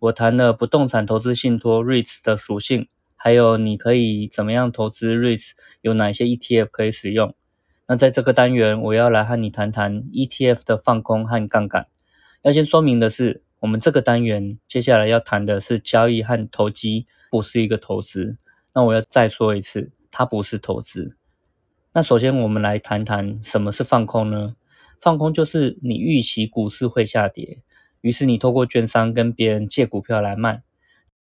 我谈了不动产投资信托 REITs 的属性，还有你可以怎么样投资 REITs，有哪些 ETF 可以使用。那在这个单元，我要来和你谈谈 ETF 的放空和杠杆。要先说明的是，我们这个单元接下来要谈的是交易和投机，不是一个投资。那我要再说一次，它不是投资。那首先我们来谈谈什么是放空呢？放空就是你预期股市会下跌。于是你透过券商跟别人借股票来卖，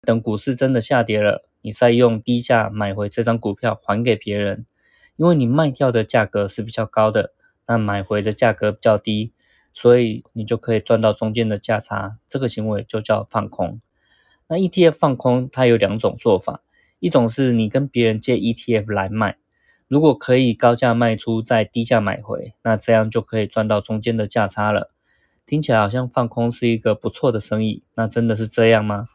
等股市真的下跌了，你再用低价买回这张股票还给别人，因为你卖掉的价格是比较高的，那买回的价格比较低，所以你就可以赚到中间的价差。这个行为就叫放空。那 ETF 放空它有两种做法，一种是你跟别人借 ETF 来卖，如果可以高价卖出再低价买回，那这样就可以赚到中间的价差了。听起来好像放空是一个不错的生意，那真的是这样吗？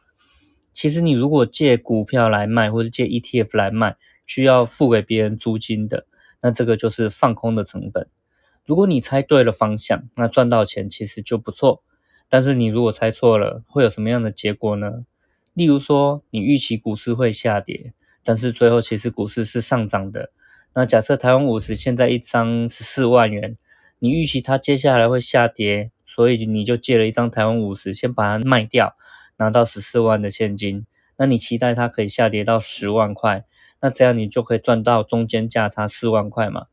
其实你如果借股票来卖，或者借 ETF 来卖，需要付给别人租金的，那这个就是放空的成本。如果你猜对了方向，那赚到钱其实就不错。但是你如果猜错了，会有什么样的结果呢？例如说，你预期股市会下跌，但是最后其实股市是上涨的。那假设台湾五十现在一张十四万元，你预期它接下来会下跌。所以你就借了一张台湾五十，先把它卖掉，拿到十四万的现金。那你期待它可以下跌到十万块，那这样你就可以赚到中间价差四万块嘛？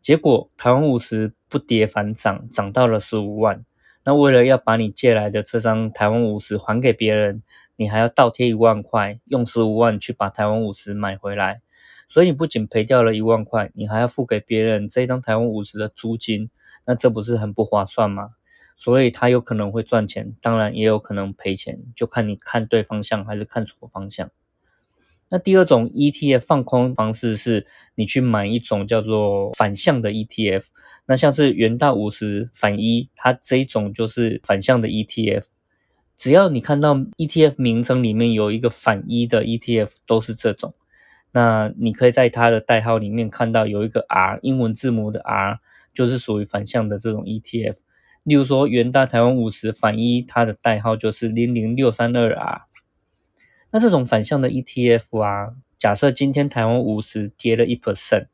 结果台湾五十不跌反涨，涨到了十五万。那为了要把你借来的这张台湾五十还给别人，你还要倒贴一万块，用十五万去把台湾五十买回来。所以你不仅赔掉了一万块，你还要付给别人这张台湾五十的租金，那这不是很不划算吗？所以它有可能会赚钱，当然也有可能赔钱，就看你看对方向还是看错方向。那第二种 ETF 放空方式是，你去买一种叫做反向的 ETF。那像是元大五十反一，它这一种就是反向的 ETF。只要你看到 ETF 名称里面有一个反一的 ETF，都是这种。那你可以在它的代号里面看到有一个 R，英文字母的 R，就是属于反向的这种 ETF。例如说，元大台湾五十反一，它的代号就是零零六三二 R。那这种反向的 ETF 啊，假设今天台湾五十跌了一 percent，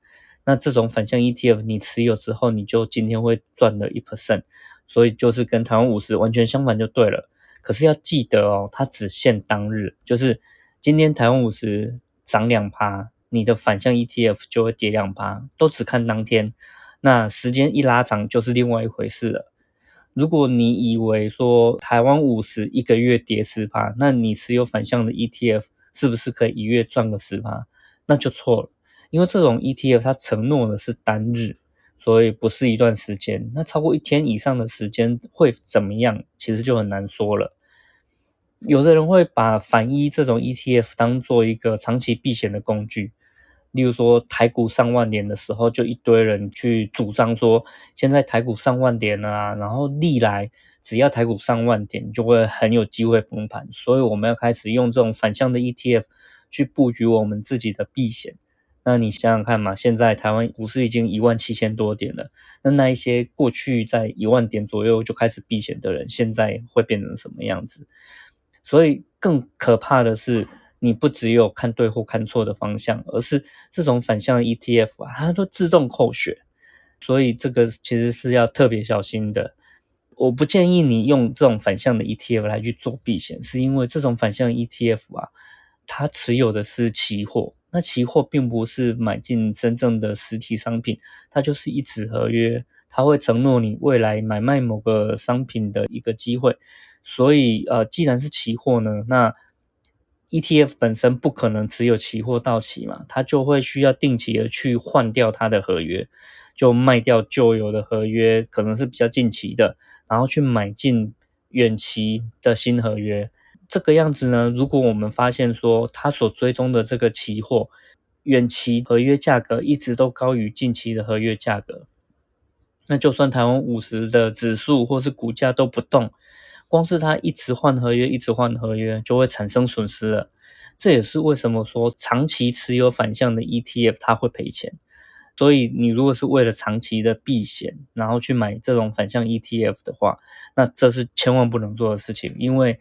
那这种反向 ETF 你持有之后，你就今天会赚了一 percent，所以就是跟台湾五十完全相反就对了。可是要记得哦，它只限当日，就是今天台湾五十涨两趴，你的反向 ETF 就会跌两趴，都只看当天。那时间一拉长，就是另外一回事了。如果你以为说台湾五十一个月跌十趴，那你持有反向的 ETF 是不是可以一月赚个十趴？那就错了，因为这种 ETF 它承诺的是单日，所以不是一段时间。那超过一天以上的时间会怎么样？其实就很难说了。有的人会把反一这种 ETF 当做一个长期避险的工具。例如说，台股上万点的时候，就一堆人去主张说，现在台股上万点了啊，然后历来只要台股上万点，就会很有机会崩盘，所以我们要开始用这种反向的 ETF 去布局我们自己的避险。那你想想看嘛，现在台湾股市已经一万七千多点了，那那一些过去在一万点左右就开始避险的人，现在会变成什么样子？所以更可怕的是。你不只有看对或看错的方向，而是这种反向 ETF 啊，它都自动扣血，所以这个其实是要特别小心的。我不建议你用这种反向的 ETF 来去做避险，是因为这种反向 ETF 啊，它持有的是期货，那期货并不是买进真正的实体商品，它就是一纸合约，它会承诺你未来买卖某个商品的一个机会。所以呃，既然是期货呢，那 ETF 本身不可能持有期货到期嘛，它就会需要定期的去换掉它的合约，就卖掉旧有的合约，可能是比较近期的，然后去买进远期的新合约。这个样子呢，如果我们发现说它所追踪的这个期货远期合约价格一直都高于近期的合约价格，那就算台湾五十的指数或是股价都不动，光是它一直换合约，一直换合约，就会产生损失了。这也是为什么说长期持有反向的 ETF 它会赔钱。所以你如果是为了长期的避险，然后去买这种反向 ETF 的话，那这是千万不能做的事情，因为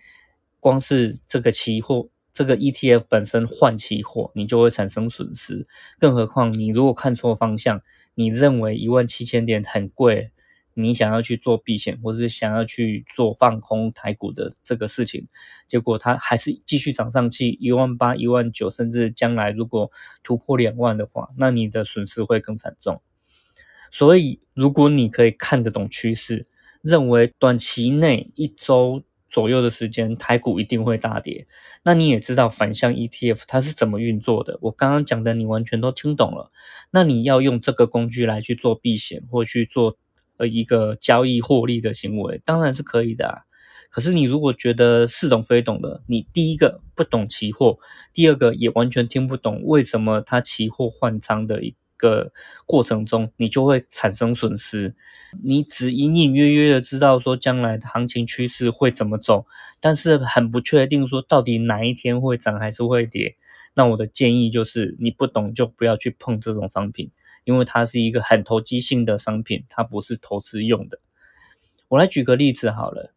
光是这个期货，这个 ETF 本身换期货，你就会产生损失。更何况你如果看错方向，你认为一万七千点很贵。你想要去做避险，或者是想要去做放空台股的这个事情，结果它还是继续涨上去一万八、一万九，甚至将来如果突破两万的话，那你的损失会更惨重。所以，如果你可以看得懂趋势，认为短期内一周左右的时间台股一定会大跌，那你也知道反向 ETF 它是怎么运作的。我刚刚讲的你完全都听懂了，那你要用这个工具来去做避险或去做。呃，一个交易获利的行为当然是可以的，啊可是你如果觉得似懂非懂的，你第一个不懂期货，第二个也完全听不懂为什么它期货换仓的一个过程中，你就会产生损失。你只隐隐约约的知道说将来的行情趋势会怎么走，但是很不确定说到底哪一天会涨还是会跌。那我的建议就是，你不懂就不要去碰这种商品。因为它是一个很投机性的商品，它不是投资用的。我来举个例子好了，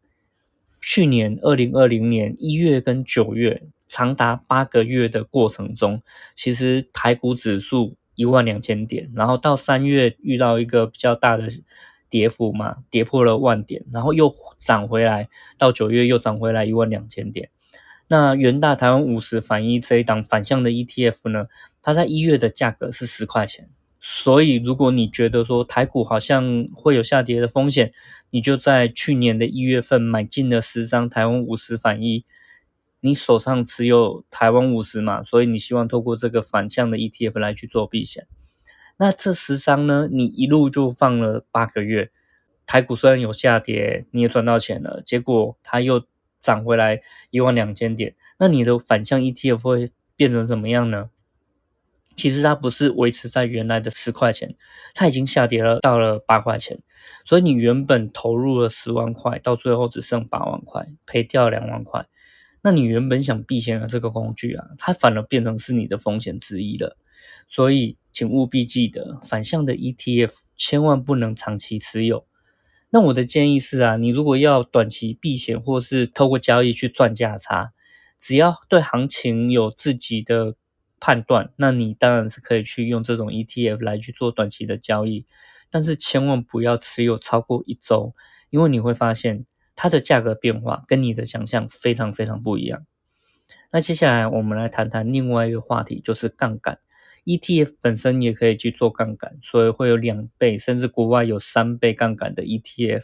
去年二零二零年一月跟九月，长达八个月的过程中，其实台股指数一万两千点，然后到三月遇到一个比较大的跌幅嘛，跌破了万点，然后又涨回来，到九月又涨回来一万两千点。那元大台湾五十反一这一档反向的 ETF 呢，它在一月的价格是十块钱。所以，如果你觉得说台股好像会有下跌的风险，你就在去年的一月份买进了十张台湾五十反一，你手上持有台湾五十嘛，所以你希望透过这个反向的 ETF 来去做避险。那这十张呢，你一路就放了八个月，台股虽然有下跌，你也赚到钱了，结果它又涨回来一万两千点，那你的反向 ETF 会变成什么样呢？其实它不是维持在原来的十块钱，它已经下跌了到了八块钱，所以你原本投入了十万块，到最后只剩八万块，赔掉两万块。那你原本想避险的这个工具啊，它反而变成是你的风险之一了。所以请务必记得，反向的 ETF 千万不能长期持有。那我的建议是啊，你如果要短期避险，或是透过交易去赚价差，只要对行情有自己的。判断，那你当然是可以去用这种 ETF 来去做短期的交易，但是千万不要持有超过一周，因为你会发现它的价格变化跟你的想象非常非常不一样。那接下来我们来谈谈另外一个话题，就是杠杆。ETF 本身也可以去做杠杆，所以会有两倍，甚至国外有三倍杠杆的 ETF。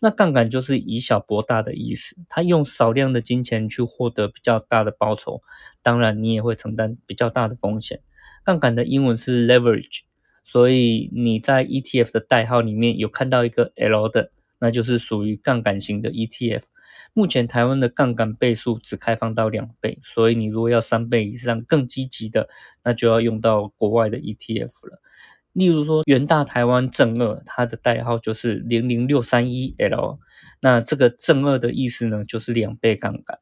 那杠杆就是以小博大的意思，他用少量的金钱去获得比较大的报酬，当然你也会承担比较大的风险。杠杆的英文是 leverage，所以你在 ETF 的代号里面有看到一个 L 的，那就是属于杠杆型的 ETF。目前台湾的杠杆倍数只开放到两倍，所以你如果要三倍以上更积极的，那就要用到国外的 ETF 了。例如说，元大台湾正二，它的代号就是零零六三一 L。那这个正二的意思呢，就是两倍杠杆。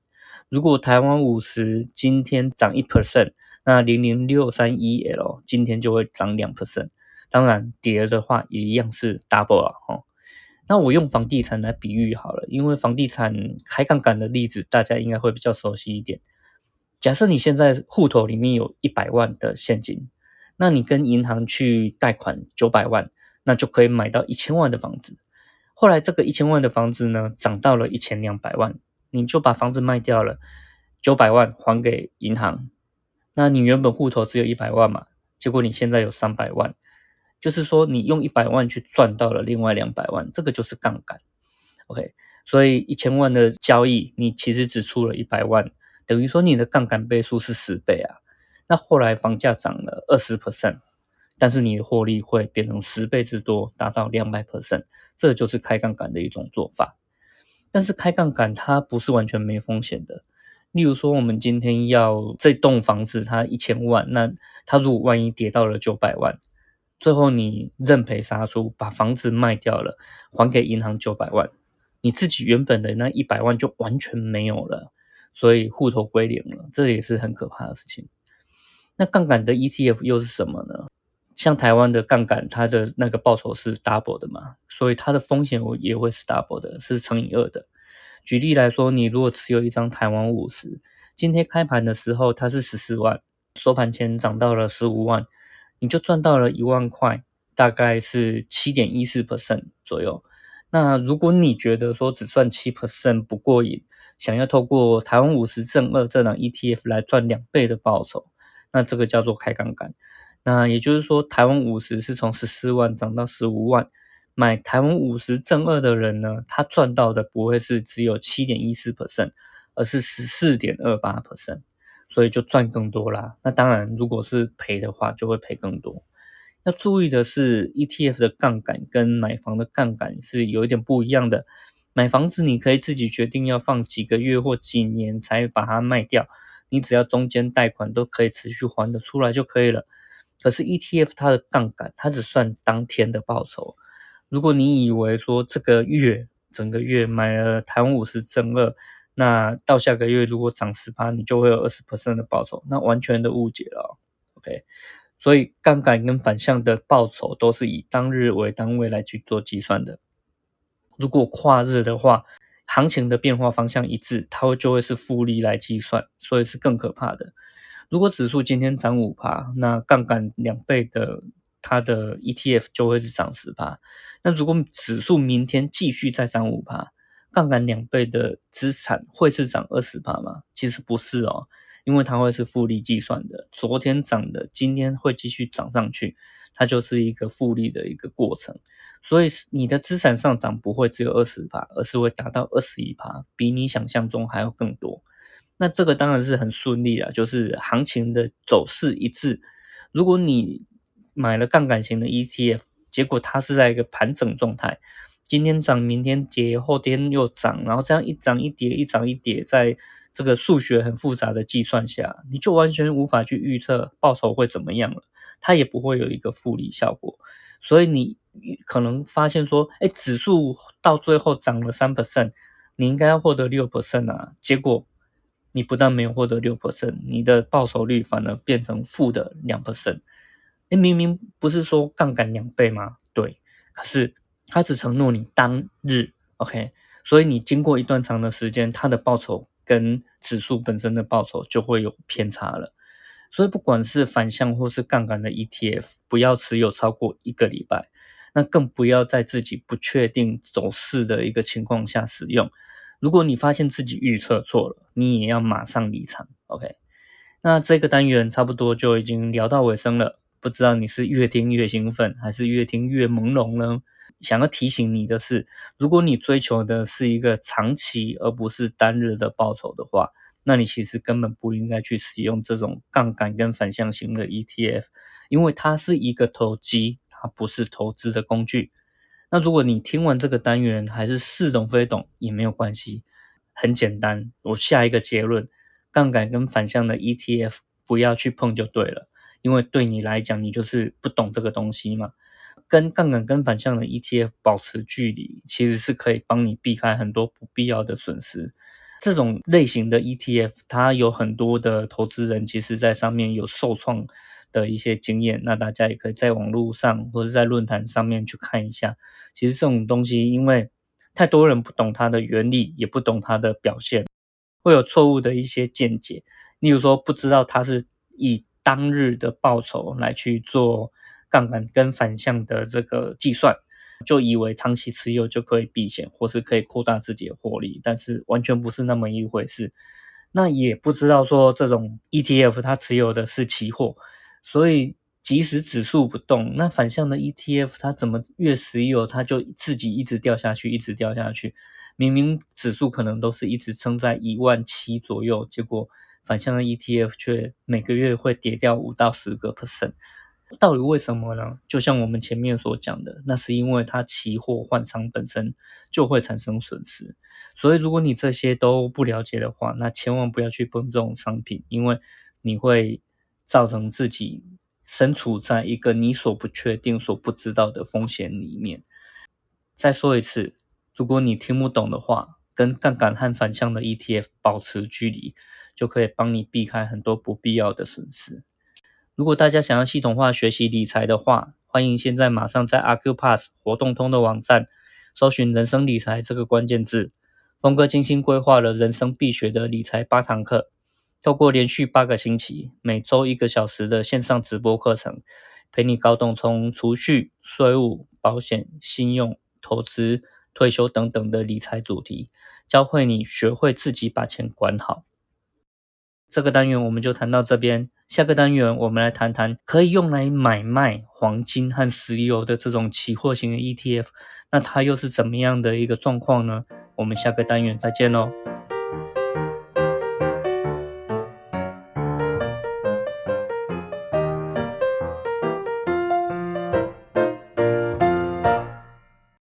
如果台湾五十今天涨一 percent，那零零六三一 L 今天就会涨两 percent。当然，跌的话也一样是 double 啊。哈，那我用房地产来比喻好了，因为房地产开杠杆的例子大家应该会比较熟悉一点。假设你现在户头里面有一百万的现金。那你跟银行去贷款九百万，那就可以买到一千万的房子。后来这个一千万的房子呢，涨到了一千两百万，你就把房子卖掉了，九百万还给银行。那你原本户头只有一百万嘛，结果你现在有三百万，就是说你用一百万去赚到了另外两百万，这个就是杠杆。OK，所以一千万的交易，你其实只出了一百万，等于说你的杠杆倍数是十倍啊。那后来房价涨了二十 percent，但是你的获利会变成十倍之多，达到两百 percent，这就是开杠杆的一种做法。但是开杠杆它不是完全没风险的，例如说，我们今天要这栋房子它一千万，那它如果万一跌到了九百万，最后你认赔杀出，把房子卖掉了，还给银行九百万，你自己原本的那一百万就完全没有了，所以户头归零了，这也是很可怕的事情。那杠杆的 ETF 又是什么呢？像台湾的杠杆，它的那个报酬是 double 的嘛，所以它的风险我也会是 double 的，是乘以二的。举例来说，你如果持有一张台湾五十，今天开盘的时候它是十四万，收盘前涨到了十五万，你就赚到了一万块，大概是七点一四 percent 左右。那如果你觉得说只赚七 percent 不过瘾，想要透过台湾五十正二这档 ETF 来赚两倍的报酬，那这个叫做开杠杆。那也就是说，台湾五十是从十四万涨到十五万，买台湾五十正二的人呢，他赚到的不会是只有七点一四 percent，而是十四点二八 percent，所以就赚更多啦。那当然，如果是赔的话，就会赔更多。要注意的是，ETF 的杠杆跟买房的杠杆是有一点不一样的。买房子你可以自己决定要放几个月或几年才把它卖掉，你只要中间贷款都可以持续还得出来就可以了。可是 ETF 它的杠杆，它只算当天的报酬。如果你以为说这个月整个月买了台湾五十正二，那到下个月如果涨十八，你就会有二十 percent 的报酬，那完全的误解了。OK，所以杠杆跟反向的报酬都是以当日为单位来去做计算的。如果跨日的话，行情的变化方向一致，它会就会是复利来计算，所以是更可怕的。如果指数今天涨五趴，那杠杆两倍的它的 ETF 就会是涨十趴。那如果指数明天继续再涨五趴，杠杆两倍的资产会是涨二十趴吗？其实不是哦，因为它会是复利计算的。昨天涨的，今天会继续涨上去，它就是一个复利的一个过程。所以你的资产上涨不会只有二十趴，而是会达到二十一趴，比你想象中还要更多。那这个当然是很顺利了，就是行情的走势一致。如果你买了杠杆型的 ETF，结果它是在一个盘整状态，今天涨，明天跌，后天又涨，然后这样一涨一跌，一涨一跌，在这个数学很复杂的计算下，你就完全无法去预测报酬会怎么样了，它也不会有一个复利效果。所以你可能发现说，哎，指数到最后涨了三 percent，你应该要获得六 percent 啊，结果。你不但没有获得六 percent，你的报酬率反而变成负的两 percent。哎，明明不是说杠杆两倍吗？对，可是他只承诺你当日，OK，所以你经过一段长的时间，它的报酬跟指数本身的报酬就会有偏差了。所以不管是反向或是杠杆的 ETF，不要持有超过一个礼拜，那更不要在自己不确定走势的一个情况下使用。如果你发现自己预测错了，你也要马上离场。OK，那这个单元差不多就已经聊到尾声了。不知道你是越听越兴奋，还是越听越朦胧呢？想要提醒你的是，如果你追求的是一个长期而不是单日的报酬的话，那你其实根本不应该去使用这种杠杆跟反向型的 ETF，因为它是一个投机，它不是投资的工具。那如果你听完这个单元还是似懂非懂也没有关系，很简单，我下一个结论：杠杆跟反向的 ETF 不要去碰就对了，因为对你来讲，你就是不懂这个东西嘛。跟杠杆跟反向的 ETF 保持距离，其实是可以帮你避开很多不必要的损失。这种类型的 ETF，它有很多的投资人其实在上面有受创。的一些经验，那大家也可以在网络上或者在论坛上面去看一下。其实这种东西，因为太多人不懂它的原理，也不懂它的表现，会有错误的一些见解。例如说，不知道它是以当日的报酬来去做杠杆跟反向的这个计算，就以为长期持有就可以避险，或是可以扩大自己的获利，但是完全不是那么一回事。那也不知道说这种 ETF 它持有的是期货。所以，即使指数不动，那反向的 ETF 它怎么越持有，它就自己一直掉下去，一直掉下去。明明指数可能都是一直撑在一万七左右，结果反向的 ETF 却每个月会跌掉五到十个 percent。到底为什么呢？就像我们前面所讲的，那是因为它期货换仓本身就会产生损失。所以如果你这些都不了解的话，那千万不要去碰这种商品，因为你会造成自己身处在一个你所不确定、所不知道的风险里面。再说一次，如果你听不懂的话，跟杠杆和反向的 ETF 保持距离，就可以帮你避开很多不必要的损失。如果大家想要系统化学习理财的话，欢迎现在马上在阿 Q Pass 活动通的网站搜寻“人生理财”这个关键字。峰哥精心规划了人生必学的理财八堂课，透过连续八个星期，每周一个小时的线上直播课程，陪你搞懂从储蓄、税务、保险、信用、投资、退休等等的理财主题，教会你学会自己把钱管好。这个单元我们就谈到这边，下个单元我们来谈谈可以用来买卖黄金和石油的这种期货型的 ETF，那它又是怎么样的一个状况呢？我们下个单元再见喽。